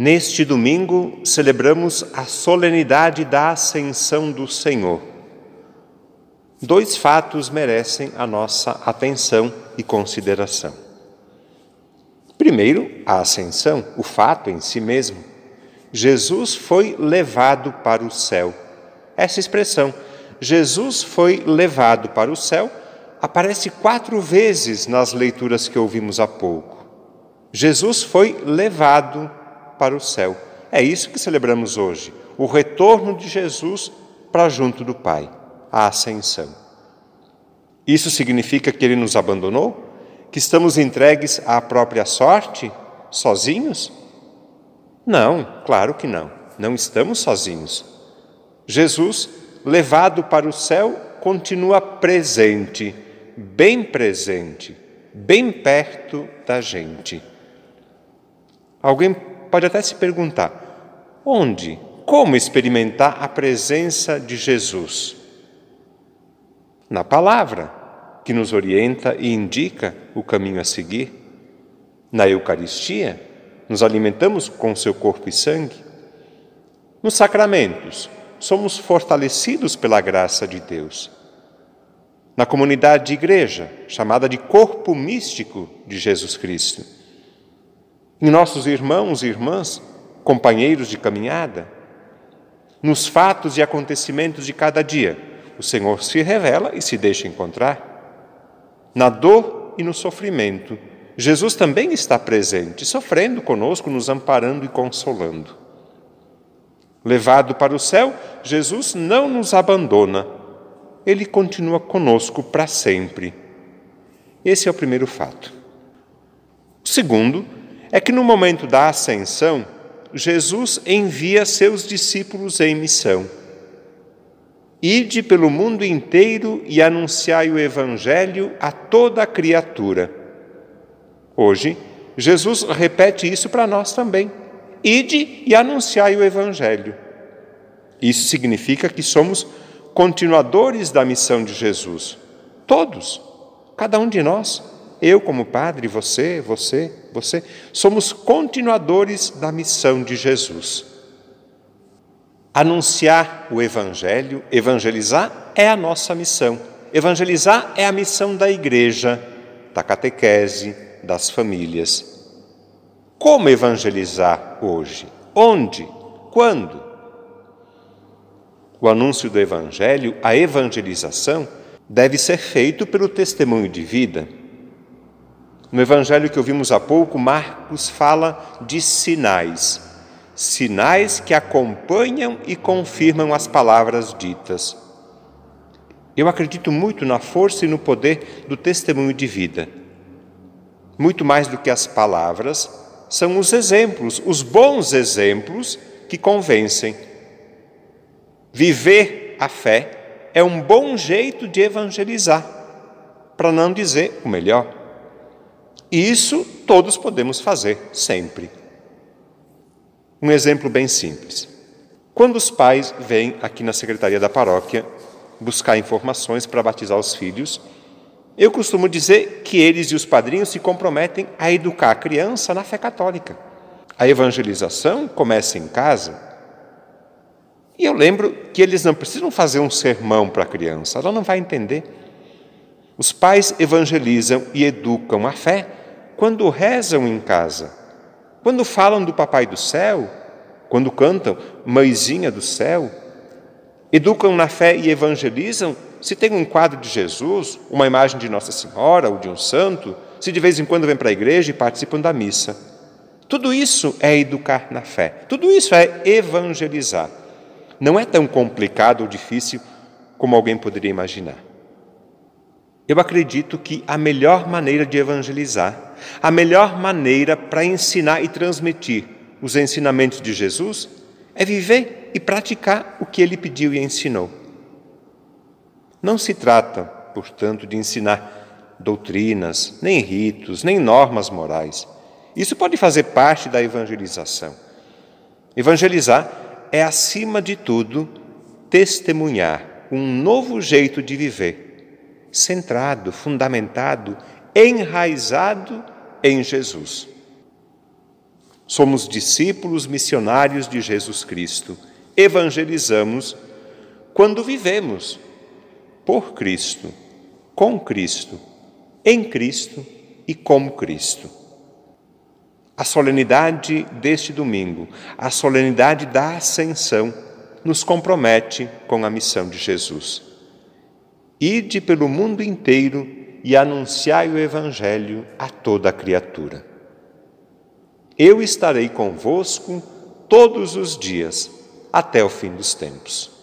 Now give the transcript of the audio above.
Neste domingo celebramos a solenidade da Ascensão do Senhor. Dois fatos merecem a nossa atenção e consideração. Primeiro, a ascensão, o fato em si mesmo. Jesus foi levado para o céu. Essa expressão, Jesus foi levado para o céu, aparece quatro vezes nas leituras que ouvimos há pouco. Jesus foi levado para o céu. É isso que celebramos hoje, o retorno de Jesus para junto do Pai, a ascensão. Isso significa que ele nos abandonou? Que estamos entregues à própria sorte, sozinhos? Não, claro que não. Não estamos sozinhos. Jesus, levado para o céu, continua presente, bem presente, bem perto da gente. Alguém pode até se perguntar: onde, como experimentar a presença de Jesus? Na palavra, que nos orienta e indica o caminho a seguir. Na Eucaristia, nos alimentamos com seu corpo e sangue. Nos sacramentos, somos fortalecidos pela graça de Deus. Na comunidade de igreja, chamada de corpo místico de Jesus Cristo em nossos irmãos e irmãs, companheiros de caminhada, nos fatos e acontecimentos de cada dia, o Senhor se revela e se deixa encontrar. Na dor e no sofrimento, Jesus também está presente, sofrendo conosco, nos amparando e consolando. Levado para o céu, Jesus não nos abandona, ele continua conosco para sempre. Esse é o primeiro fato. O segundo é que no momento da ascensão, Jesus envia seus discípulos em missão. Ide pelo mundo inteiro e anunciai o Evangelho a toda a criatura. Hoje, Jesus repete isso para nós também. Ide e anunciai o Evangelho. Isso significa que somos continuadores da missão de Jesus. Todos, cada um de nós. Eu, como padre, você, você, você, somos continuadores da missão de Jesus. Anunciar o Evangelho, evangelizar é a nossa missão. Evangelizar é a missão da igreja, da catequese, das famílias. Como evangelizar hoje? Onde? Quando? O anúncio do Evangelho, a evangelização, deve ser feito pelo testemunho de vida. No evangelho que ouvimos há pouco, Marcos fala de sinais, sinais que acompanham e confirmam as palavras ditas. Eu acredito muito na força e no poder do testemunho de vida. Muito mais do que as palavras, são os exemplos, os bons exemplos que convencem. Viver a fé é um bom jeito de evangelizar, para não dizer o melhor. Isso todos podemos fazer sempre. Um exemplo bem simples. Quando os pais vêm aqui na secretaria da paróquia buscar informações para batizar os filhos, eu costumo dizer que eles e os padrinhos se comprometem a educar a criança na fé católica. A evangelização começa em casa. E eu lembro que eles não precisam fazer um sermão para a criança, ela não vai entender. Os pais evangelizam e educam a fé quando rezam em casa, quando falam do Papai do Céu, quando cantam Mãezinha do Céu, educam na fé e evangelizam se tem um quadro de Jesus, uma imagem de Nossa Senhora ou de um santo, se de vez em quando vêm para a igreja e participam da missa. Tudo isso é educar na fé, tudo isso é evangelizar. Não é tão complicado ou difícil como alguém poderia imaginar. Eu acredito que a melhor maneira de evangelizar, a melhor maneira para ensinar e transmitir os ensinamentos de Jesus é viver e praticar o que ele pediu e ensinou. Não se trata, portanto, de ensinar doutrinas, nem ritos, nem normas morais. Isso pode fazer parte da evangelização. Evangelizar é, acima de tudo, testemunhar um novo jeito de viver centrado, fundamentado, enraizado em Jesus. Somos discípulos missionários de Jesus Cristo. Evangelizamos quando vivemos por Cristo, com Cristo, em Cristo e como Cristo. A solenidade deste domingo, a solenidade da Ascensão, nos compromete com a missão de Jesus. Ide pelo mundo inteiro e anunciai o Evangelho a toda a criatura. Eu estarei convosco todos os dias, até o fim dos tempos.